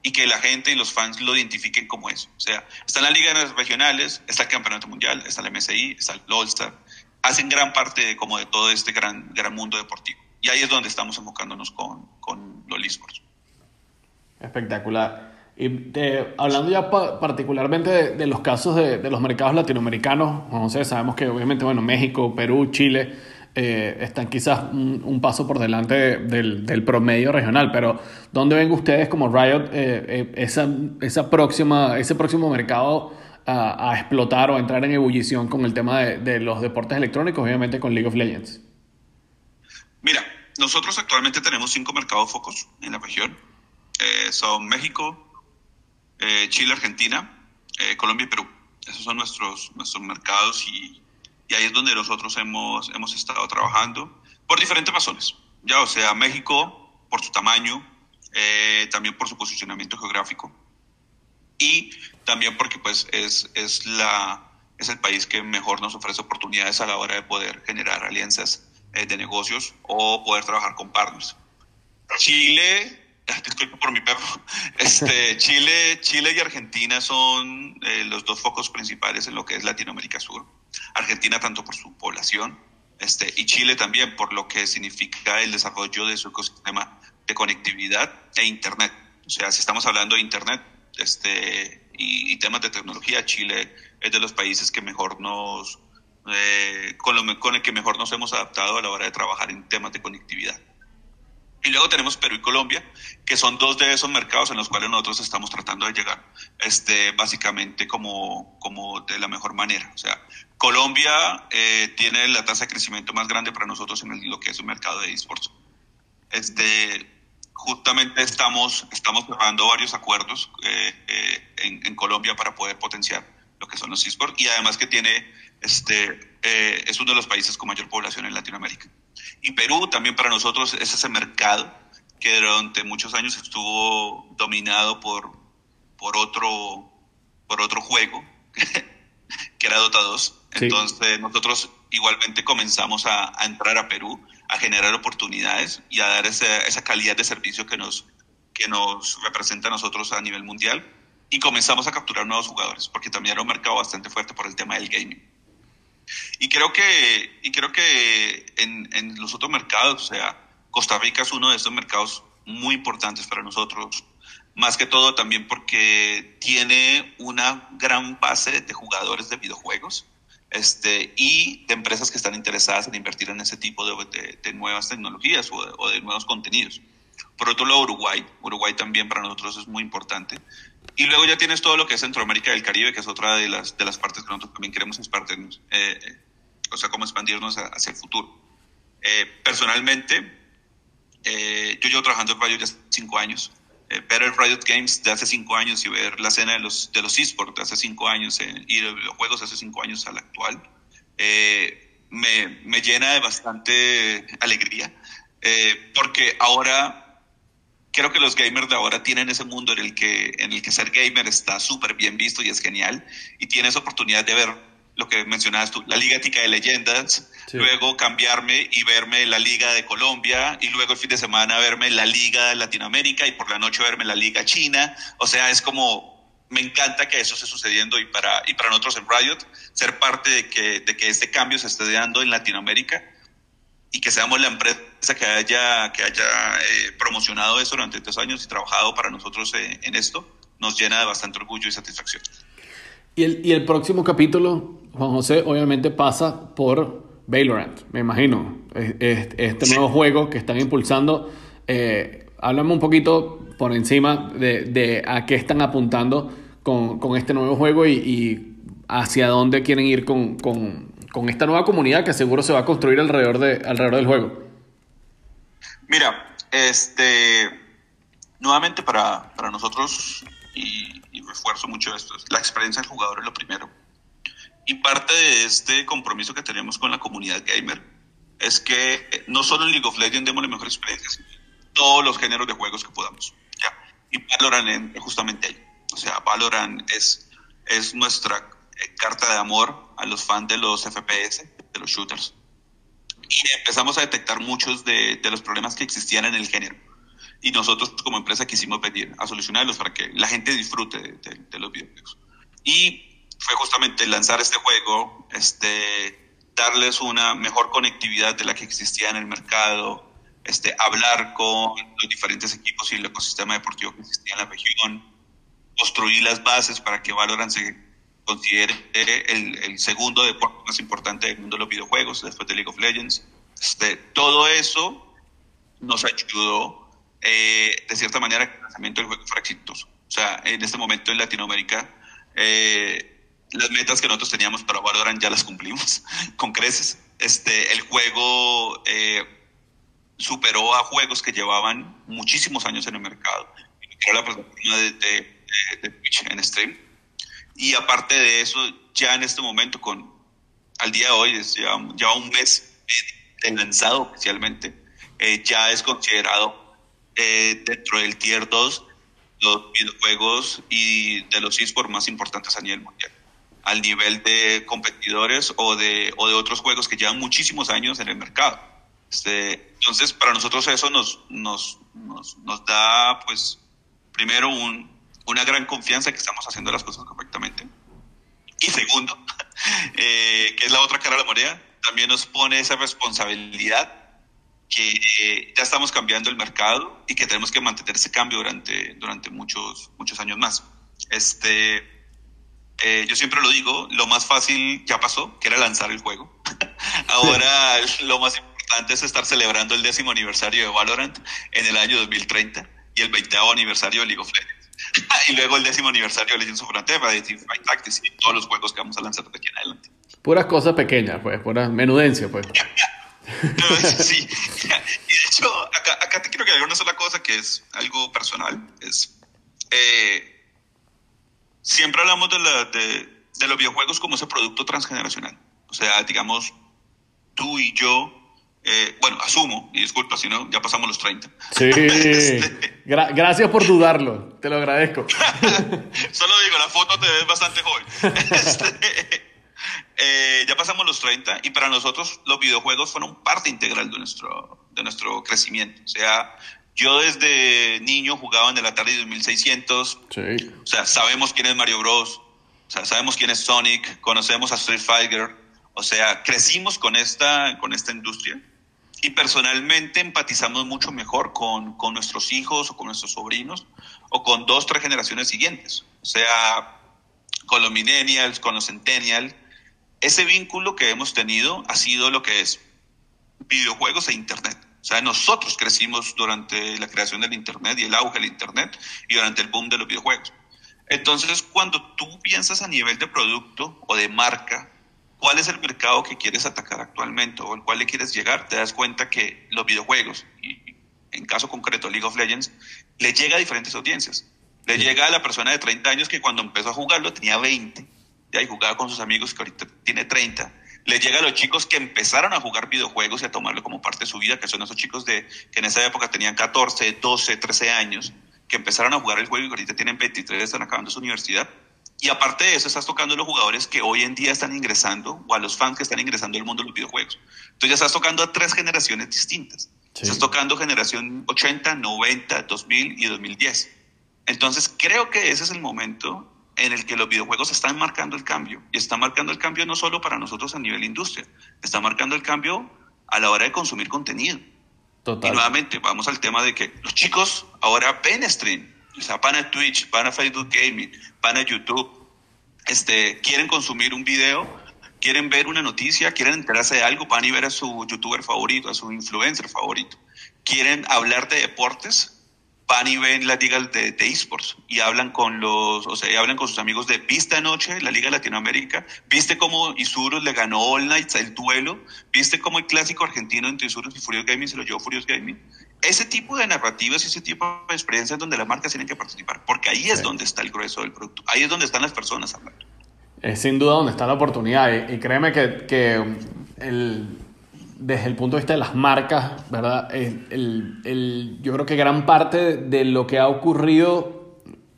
y que la gente y los fans lo identifiquen como eso. O sea, están las ligas regionales, está el Campeonato Mundial, está el MSI, está el All-Star, hacen gran parte de, como de todo este gran, gran mundo deportivo. Y ahí es donde estamos enfocándonos con, con los esports. Espectacular. Y eh, hablando ya particularmente de, los casos de, los mercados latinoamericanos, no sé, sabemos que obviamente, bueno, México, Perú, Chile eh, están quizás un, paso por delante del, promedio regional, pero ¿dónde ven ustedes como Riot eh, esa, esa próxima, ese próximo mercado a, explotar o entrar en ebullición con el tema de, los deportes electrónicos, obviamente con League of Legends? Mira, nosotros actualmente tenemos cinco mercados focos en la región. Son México, eh, Chile, Argentina, eh, Colombia y Perú. Esos son nuestros, nuestros mercados y, ahí es donde nosotros hemos, hemos estado trabajando por diferentes razones. Ya, o sea, México por su tamaño, también por su posicionamiento geográfico y también porque pues es, es, la, es el país que mejor nos ofrece oportunidades a la hora de poder generar alianzas eh, de negocios o poder trabajar con partners. Chile, disculpe por mi perro, este, Chile, Chile y Argentina son eh, los dos focos principales en lo que es Latinoamérica Sur. Argentina tanto por su población este, y Chile también por lo que significa el desarrollo de su ecosistema de conectividad e Internet. O sea, si estamos hablando de Internet, este, y, temas de tecnología, Chile es de los países que mejor nos, eh, con, lo, con el que mejor nos hemos adaptado a la hora de trabajar en temas de conectividad. Y luego tenemos Perú y Colombia, que son dos de esos mercados en los cuales nosotros estamos tratando de llegar, este, básicamente como, como de la mejor manera. O sea, Colombia eh, tiene la tasa de crecimiento más grande para nosotros en lo que es un mercado de esports. Este, justamente estamos, estamos cerrando varios acuerdos eh, eh, en, en, Colombia para poder potenciar lo que son los esports y además que tiene, este, eh, es uno de los países con mayor población en Latinoamérica. Y Perú también para nosotros es ese mercado que durante muchos años estuvo dominado por, por, otro, por otro juego, que era Dota 2. Entonces nosotros igualmente comenzamos a, a entrar a Perú a generar oportunidades y a dar esa, esa calidad de servicio que nos, que nos representa a nosotros a nivel mundial. Y comenzamos a capturar nuevos jugadores, porque también era un mercado bastante fuerte por el tema del gaming. ¿Y creo que, y creo que en, en los otros mercados, o sea, Costa Rica es uno de estos mercados muy importantes para nosotros, más que todo también porque tiene una gran base de jugadores de videojuegos este, y de empresas que están interesadas en invertir en ese tipo de, de, nuevas tecnologías o de, o de, nuevos contenidos. Por otro lado, Uruguay. Uruguay también para nosotros es muy importante. Y luego ya tienes todo lo que es Centroamérica y el Caribe, que es otra de las, de las partes que nosotros también queremos expandirnos, eh, o sea, cómo expandirnos hacia el futuro. Eh, personalmente, eh, yo llevo trabajando en Riot ya cinco años. Eh, ver el Riot Games de hace cinco años y ver la escena de los, de los esports de hace cinco años eh, y los juegos de hace cinco años al actual, eh, me, me, llena de bastante alegría. Porque ahora creo que los gamers de ahora tienen ese mundo en el que, en el que ser gamer está súper bien visto y es genial. Y tienes oportunidad de ver lo que mencionabas tú, la Liga Tica de Leyendas, sí. luego cambiarme y verme la Liga de Colombia, y luego el fin de semana verme la Liga de Latinoamérica y por la noche verme la Liga China. O sea, es como, me encanta que eso esté sucediendo y para, y para nosotros en Riot, ser parte de que, de que este cambio se esté dando en Latinoamérica y que seamos la empresa que haya, que haya eh, promocionado eso durante estos años y trabajado para nosotros eh, en esto, nos llena de bastante orgullo y satisfacción. Y el, y el próximo capítulo, Juan José, obviamente pasa por Valorant, me imagino. Este nuevo sí. juego que están impulsando. Eh, háblame un poquito por encima de, de, a qué están apuntando con, con este nuevo juego y, y, hacia dónde quieren ir con, con, con, esta nueva comunidad que seguro se va a construir alrededor, de, alrededor del juego. Mira, este, nuevamente para, para nosotros y, refuerzo mucho esto. La experiencia del jugador es lo primero. Y parte de este compromiso que tenemos con la comunidad gamer es que no solo en League of Legends demos la mejor experiencia, sino todos los géneros de juegos que podamos. ¿ya? Y Valorant justamente ahí. O sea, Valorant es, es nuestra carta de amor a los fans de los FPS, de los shooters. Y empezamos a detectar muchos de, de los problemas que existían en el género y nosotros como empresa quisimos venir a solucionarlos para que la gente disfrute de, de, de, los videojuegos. Y fue justamente lanzar este juego, este, darles una mejor conectividad de la que existía en el mercado, este, hablar con los diferentes equipos y el ecosistema deportivo que existía en la región, construir las bases para que Valorant se considere el, el segundo deporte más importante del mundo de los videojuegos después de League of Legends. Este, todo eso nos ayudó eh, de cierta manera que el lanzamiento del juego fuera exitoso. O sea, en este momento en Latinoamérica, eh, las metas que nosotros teníamos para Valorant ya las cumplimos con creces. Este, el juego eh, superó a juegos que llevaban muchísimos años en el mercado. Era la plataforma de, de, de Twitch en stream. Y aparte de eso, ya en este momento, con al día de hoy, es ya, ya un mes de lanzado oficialmente, eh, ya es considerado eh, dentro del Tier 2 los videojuegos y de los esports más importantes a nivel mundial, al nivel de competidores o de, o de otros juegos que llevan muchísimos años en el mercado. Este, entonces, para nosotros eso nos, nos, nos, nos da, pues, primero un, una gran confianza que estamos haciendo las cosas correctamente. Y segundo, eh, que es la otra cara de la moneda, también nos pone esa responsabilidad que eh, ya estamos cambiando el mercado y que tenemos que mantener ese cambio durante, durante muchos, muchos años más. Este, eh, yo siempre lo digo, lo más fácil ya pasó, que era lanzar el juego. Ahora lo más importante es estar celebrando el décimo aniversario de Valorant en el año 2030 y el 20 aniversario de League of Legends. y luego el décimo aniversario de Legends of Frontera, de Teamfight Tactics y todos los juegos que vamos a lanzar de aquí en adelante. Puras cosas pequeñas, pues, pura menudencia, pues. sí, y de hecho, acá, acá, te quiero agregar una sola cosa que es algo personal. Es, eh, siempre hablamos de, la, de, de, los videojuegos como ese producto transgeneracional. O sea, digamos, tú y yo, eh, bueno, asumo, y disculpa si no, ya pasamos los 30. Sí, este, Gra gracias por dudarlo, te lo agradezco. Solo digo, la foto te ves bastante joven. Este, eh, ya pasamos los 30 y para nosotros los videojuegos fueron parte integral de nuestro, de nuestro crecimiento. O sea, yo desde niño jugaba en el Atari 2600. Sí. O sea, sabemos quién es Mario Bros. O sea, sabemos quién es Sonic, conocemos a Street Fighter. O sea, crecimos con esta, con esta industria y personalmente empatizamos mucho mejor con, con nuestros hijos o con nuestros sobrinos o con dos, tres generaciones siguientes. O sea, con los millennials, con los centennials. Ese vínculo que hemos tenido ha sido lo que es videojuegos e Internet. O sea, nosotros crecimos durante la creación del Internet y el auge del Internet y durante el boom de los videojuegos. Entonces, cuando tú piensas a nivel de producto o de marca, cuál es el mercado que quieres atacar actualmente o al cual le quieres llegar, te das cuenta que los videojuegos, y en caso concreto League of Legends, le llega a diferentes audiencias. Le llega a la persona de 30 años que cuando empezó a jugarlo tenía 20, y jugaba con sus amigos que ahorita tiene 30 le llega a los chicos que empezaron a jugar videojuegos y a tomarlo como parte de su vida, que son esos chicos de, que en esa época tenían 14, 12, 13 años, que empezaron a jugar el juego y ahorita tienen 23, están acabando su universidad. Y aparte de eso, estás tocando a los jugadores que hoy en día están ingresando o a los fans que están ingresando al mundo de los videojuegos. Entonces ya estás tocando a tres generaciones distintas. Estás tocando generación 80, 90, 2000 y 2010. Entonces creo que ese es el momento en el que los videojuegos están marcando el cambio. Y están marcando el cambio no solo para nosotros a nivel industria, está marcando el cambio a la hora de consumir contenido. Total. Y nuevamente, vamos al tema de que los chicos ahora ven stream, o sea, van a Twitch, van a Facebook Gaming, van a YouTube, este, quieren consumir un video, quieren ver una noticia, quieren enterarse de algo, van a ver a su youtuber favorito, a su influencer favorito. Quieren hablar de deportes, van y ven la liga de, esports y hablan con los, o sea, hablan con sus amigos de Vista Noche, la Liga Latinoamérica, viste cómo Isurus le ganó All Nights el duelo, viste cómo el clásico argentino entre Isurus y Furious Gaming se lo llevó Furious Gaming. Ese tipo de narrativas y ese tipo de experiencias donde las marcas tienen que participar, porque ahí es donde está el grueso del producto, ahí es donde están las personas hablando. Es sin duda donde está la oportunidad y, créeme que, que el, desde el punto de vista de las marcas, ¿verdad? El, el, yo creo que gran parte de lo que ha ocurrido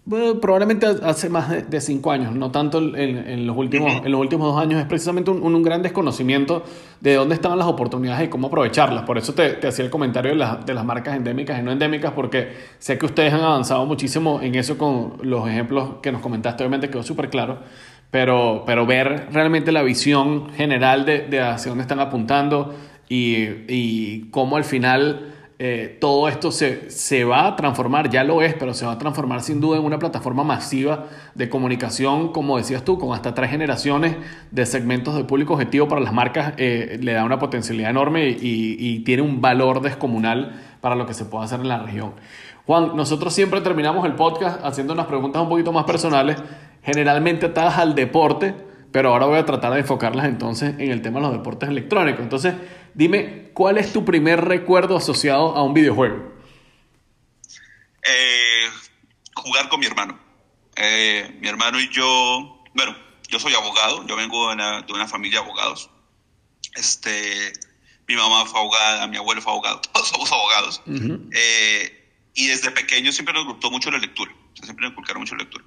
probablemente hace más de, cinco años, no tanto en, en, los, últimos, en los últimos dos años, es precisamente un, un, gran desconocimiento de dónde estaban las oportunidades y cómo aprovecharlas. Por eso te, te hacía el comentario de, de, las marcas endémicas y no endémicas, porque sé que ustedes han avanzado muchísimo en eso con los ejemplos que nos comentaste, obviamente quedó súper claro pero, pero ver realmente la visión general de, de hacia dónde están apuntando y, y cómo al final eh, todo esto se, se, va a transformar, ya lo es, pero se va a transformar sin duda en una plataforma masiva de comunicación, como decías tú, con hasta tres generaciones de segmentos de público objetivo para las marcas, eh, le da una potencialidad enorme y, y, tiene un valor descomunal para lo que se puede hacer en la región. Juan, nosotros siempre terminamos el podcast haciendo unas preguntas un poquito más personales generalmente atadas al deporte, pero ahora voy a tratar de enfocarlas entonces en el tema de los deportes electrónicos. Entonces, dime, ¿cuál es tu primer recuerdo asociado a un videojuego? Eh, jugar con mi hermano. Eh, mi hermano y yo, bueno, yo soy abogado, yo vengo de una, familia de abogados. Este, mi mamá fue abogada, mi abuelo fue abogado, todos somos abogados. Eh, y desde pequeño siempre nos gustó mucho la lectura, siempre nos inculcaron mucho la lectura.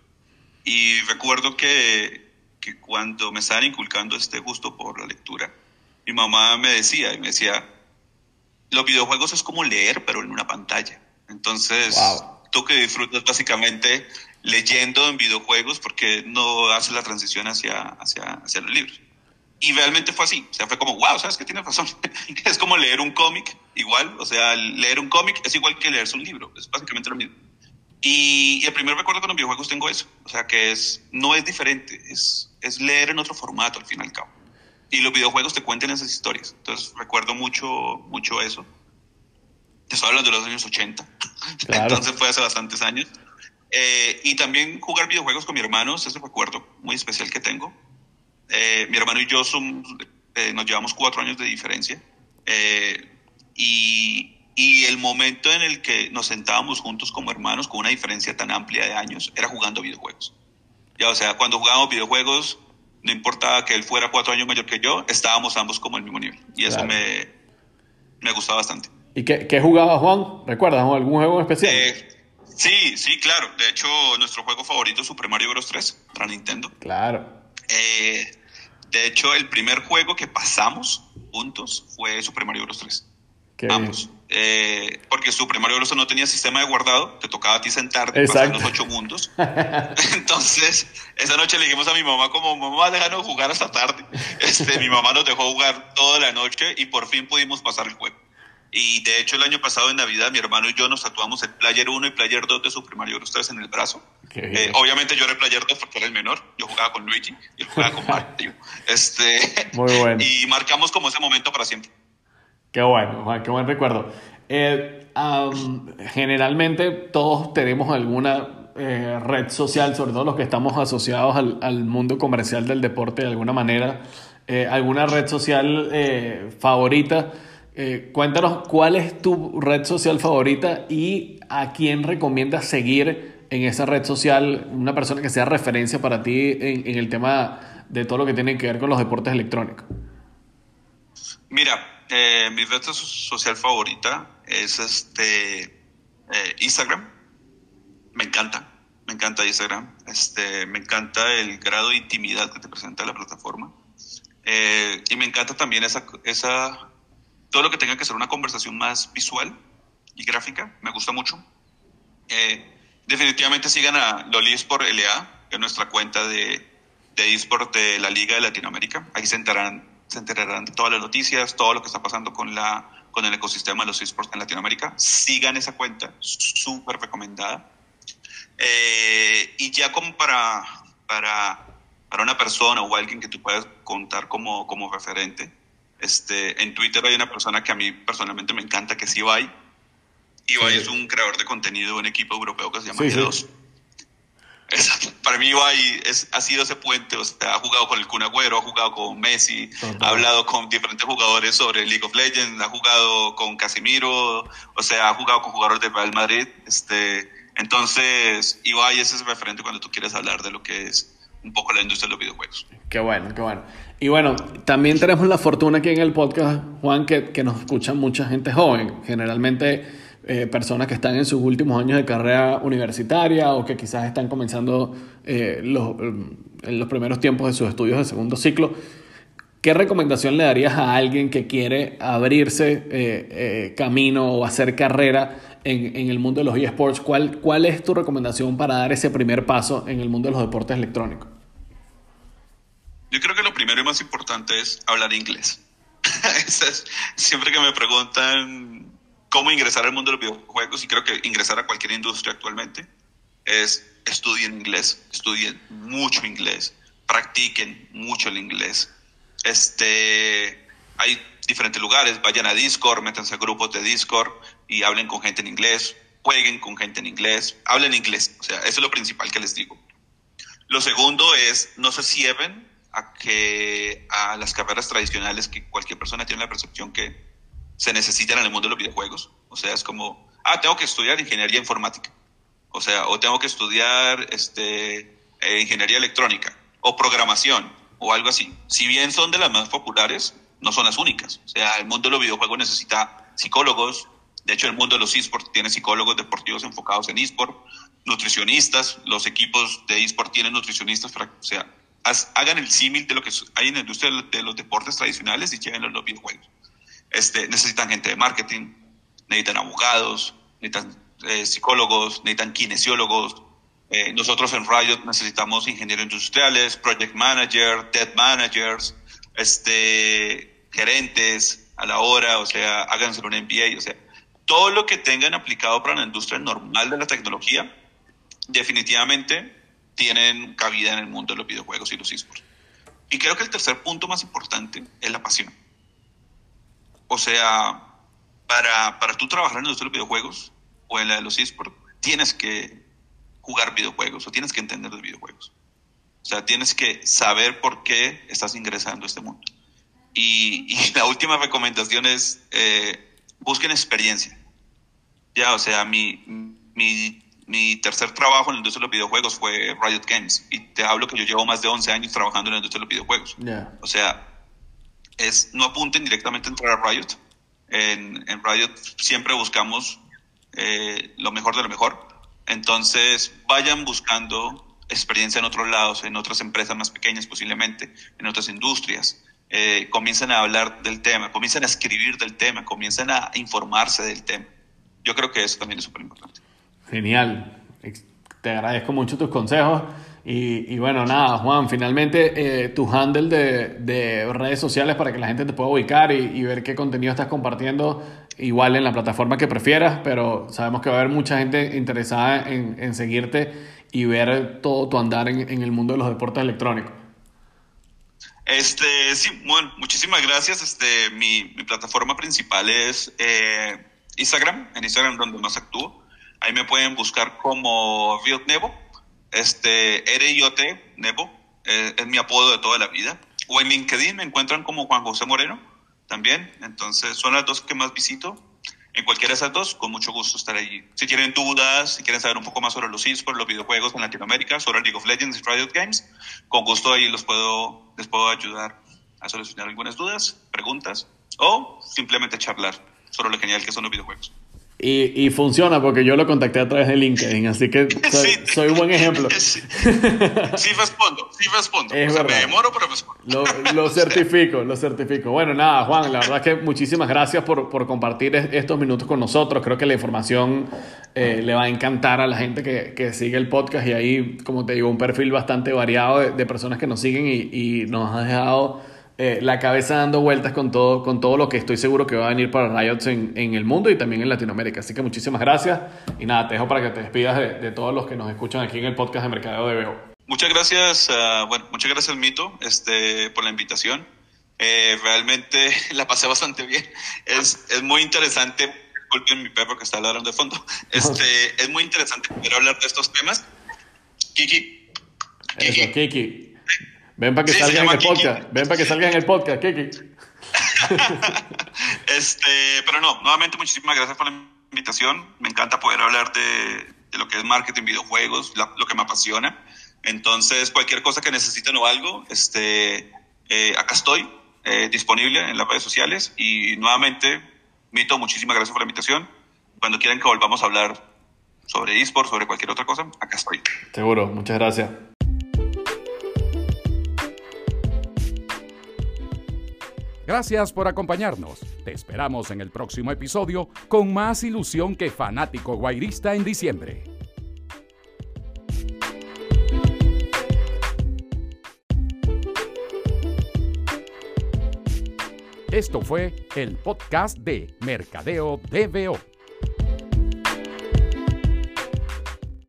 Y recuerdo que, que cuando me estaban inculcando este gusto por la lectura, mi mamá me decía, y me decía, los videojuegos es como leer, pero en una pantalla. Entonces, tú que disfrutas básicamente leyendo en videojuegos porque no haces la transición hacia, hacia, hacia los libros. Y realmente fue así. O sea, fue como, wow, ¿sabes qué? Tienes razón. es como leer un cómic, igual. O sea, leer un cómic es igual que leerse un libro. Es básicamente lo mismo. Y, el primer recuerdo con los videojuegos tengo eso. O sea, que es, no es diferente, es, es leer en otro formato al fin y al cabo. Y los videojuegos te cuentan esas historias. Entonces recuerdo mucho, mucho eso. Te estoy hablando de los años 80. Entonces fue hace bastantes años. Eh, y también jugar videojuegos con mi hermano, es ese recuerdo muy especial que tengo. Eh, mi hermano y yo son, eh, nos llevamos cuatro años de diferencia. y, y el momento en el que nos sentábamos juntos como hermanos con una diferencia tan amplia de años era jugando videojuegos. Ya, o sea, cuando jugábamos videojuegos, no importaba que él fuera cuatro años mayor que yo, estábamos ambos como el mismo nivel. Y eso me, me gustaba bastante. ¿Y qué, qué jugaba Juan? ¿Recuerdas algún juego especial? Eh, sí, sí, claro. De hecho, nuestro juego favorito es Super Mario Bros. 3 para Nintendo. Claro. Eh, de hecho, el primer juego que pasamos juntos fue Super Mario Bros. 3. Qué Ambos. Eh, porque su primario no tenía sistema de guardado, te tocaba a ti sentarte, pasar los ocho mundos. Entonces, esa noche le dijimos a mi mamá como, mamá, déjanos jugar hasta tarde. Este, mi mamá nos dejó jugar toda la noche y por fin pudimos pasar el juego. Y de hecho el año pasado en Navidad mi hermano y yo nos tatuamos el Player 1 y Player 2 de Super Mario Bros. 3 en el brazo. Eh, obviamente yo era el Player 2 porque era el menor. Yo jugaba con Luigi y él jugaba con Mario. Este, Muy bueno. Y marcamos como ese momento para siempre. Qué bueno, Juan, qué buen recuerdo. Eh, generalmente todos tenemos alguna eh, red social, sobre todo los que estamos asociados al, al mundo comercial del deporte de alguna manera, eh, alguna red social favorita. cuéntanos cuál es tu red social favorita y a quién recomiendas seguir en esa red social, una persona que sea referencia para ti en, en el tema de todo lo que tiene que ver con los deportes electrónicos. Mira, eh, mi red social favorita es este eh, Instagram. Me encanta, me encanta Instagram. Este, me encanta el grado de intimidad que te presenta la plataforma. Eh, y me encanta también esa, esa, todo lo que tenga que ser una conversación más visual y gráfica. Me gusta mucho. definitivamente sigan a Loli por LA, que es nuestra cuenta de, de eSport de la Liga de Latinoamérica. Ahí se enterarán se enterarán de todas las noticias, todo lo que está pasando con, la, con el ecosistema de los esports en Latinoamérica. Sigan esa cuenta, súper recomendada. Eh, y ya como para, para, para una persona o alguien que tú puedas contar como, como referente, este, en Twitter hay una persona que a mí personalmente me encanta, que es Ibai. Ibai es un creador de contenido de un equipo europeo que se llama sí, para mí Ibai es, ha sido ese puente, o sea, ha jugado con el Kun Agüero, ha jugado con Messi, ha hablado con diferentes jugadores sobre League of Legends, ha jugado con Casimiro, o sea, ha jugado con jugadores del Real Madrid, este, entonces Ibai es ese referente cuando tú quieres hablar de lo que es un poco la industria de los videojuegos. Qué bueno, qué bueno. Y bueno, también tenemos la fortuna aquí en el podcast, Juan, que, que nos escucha mucha gente joven, generalmente eh, personas que están en sus últimos años de carrera universitaria o que quizás están comenzando eh, los, en los primeros tiempos de sus estudios de segundo ciclo. ¿Qué recomendación le darías a alguien que quiere abrirse eh, camino o hacer carrera en, en, el mundo de los eSports? ¿Cuál, ¿Cuál es tu recomendación para dar ese primer paso en el mundo de los deportes electrónicos? Yo creo que lo primero y más importante es hablar inglés. siempre que me preguntan cómo ingresar al mundo de los videojuegos y creo que ingresar a cualquier industria actualmente es estudien inglés, estudien mucho inglés, practiquen mucho el inglés. Este, hay diferentes lugares, vayan a Discord, métanse a grupos de Discord y hablen con gente en inglés, jueguen con gente en inglés, hablen inglés, o sea, eso es lo principal que les digo. Lo segundo es no se cierren a que a las carreras tradicionales que cualquier persona tiene la percepción que se necesitan en el mundo de los videojuegos. O sea, es como, ah, tengo que estudiar ingeniería informática. O sea, o tengo que estudiar este, eh, ingeniería electrónica o programación o algo así. Si bien son de las más populares, no son las únicas. O sea, el mundo de los videojuegos necesita psicólogos. De hecho, el mundo de los esports tiene psicólogos deportivos enfocados en esports, nutricionistas. Los equipos de esports tienen nutricionistas. O sea, hagan el símil de lo que hay en la industria de los deportes tradicionales y lleguen a los videojuegos. Este, necesitan gente de marketing, necesitan abogados, necesitan eh, psicólogos, necesitan kinesiólogos. Eh, nosotros en Riot necesitamos ingenieros industriales, project manager, debt managers, este, gerentes a la hora, o sea, háganse un MBA, o sea, todo lo que tengan aplicado para la industria normal de la tecnología, definitivamente tienen cabida en el mundo de los videojuegos y los esports. Y creo que el tercer punto más importante es la pasión. O sea, para, para tú trabajar en la industria de los videojuegos o en la de los esports, tienes que jugar videojuegos o tienes que entender los videojuegos. O sea, tienes que saber por qué estás ingresando a este mundo. Y, la última recomendación es, eh, busquen experiencia. Ya, o sea, mi, mi, mi, tercer trabajo en la industria de los videojuegos fue Riot Games. Y te hablo que yo llevo más de 11 años trabajando en la industria de los videojuegos. O sea, es no apunten directamente a entrar a Riot. En, en Riot siempre buscamos eh, lo mejor de lo mejor. Entonces, vayan buscando experiencia en otros lados, en otras empresas más pequeñas posiblemente, en otras industrias. eh, a hablar del tema, comiencen a escribir del tema, comiencen a informarse del tema. Yo creo que eso también es súper importante. Genial. Te agradezco mucho tus consejos. Y, bueno, nada, Juan, finalmente eh, tu handle de, redes sociales para que la gente te pueda ubicar y, ver qué contenido estás compartiendo, igual en la plataforma que prefieras, pero sabemos que va a haber mucha gente interesada en, seguirte y ver todo tu andar en, el mundo de los deportes electrónicos. Este, sí, bueno, muchísimas gracias. Este, mi, plataforma principal es eh, Instagram, en Instagram donde más actúo. Ahí me pueden buscar como Riot Nebo, este, R-I-O-T, Nebo, eh, es mi apodo de toda la vida. O en LinkedIn me encuentran como Juan José Moreno, también. Entonces, son las dos que más visito. En cualquiera de esas dos, con mucho gusto estar allí. Si tienen dudas, si quieren saber un poco más sobre los esports, los videojuegos en Latinoamérica, sobre League of Legends y Riot Games, con gusto ahí los puedo, les puedo ayudar a solucionar algunas dudas, preguntas o simplemente charlar sobre lo genial que son los videojuegos. Y, y, funciona porque yo lo contacté a través de LinkedIn, así que soy, un buen ejemplo. Sí, respondo, sí respondo. Es me demoro, pero respondo. Lo, lo, certifico, lo certifico. Bueno, nada, Juan, la verdad es que muchísimas gracias por, por compartir estos minutos con nosotros. Creo que la información eh, le va a encantar a la gente que, que, sigue el podcast y ahí, como te digo, un perfil bastante variado de, de personas que nos siguen y, y nos ha dejado eh, la cabeza dando vueltas con todo, con todo lo que estoy seguro que va a venir para Riot en, en, el mundo y también en Latinoamérica. Así que muchísimas gracias y nada, te dejo para que te despidas de, todos los que nos escuchan aquí en el podcast de Mercadeo de Veo. Muchas gracias, uh, bueno, muchas gracias Mito este, por la invitación. Eh, realmente la pasé bastante bien. Es, es muy interesante, disculpen mi perro que está ladrando de fondo, este, es muy interesante poder hablar de estos temas. Kiki. Kiki. Eso, Kiki. Ven para que salga en el podcast. Ven para que salga en el podcast, Kiki. este, pero no, nuevamente muchísimas gracias por la invitación. Me encanta poder hablar de, de lo que es marketing, videojuegos, lo que me apasiona. Entonces, cualquier cosa que necesiten o algo, este, eh, acá estoy, eh, disponible en las redes sociales. Y nuevamente, Mito, muchísimas gracias por la invitación. Cuando quieran que volvamos a hablar sobre esports, sobre cualquier otra cosa, acá estoy. Seguro, muchas gracias. Gracias por acompañarnos. Te esperamos en el próximo episodio con más ilusión que fanático guairista en diciembre. Esto fue el podcast de Mercadeo DBO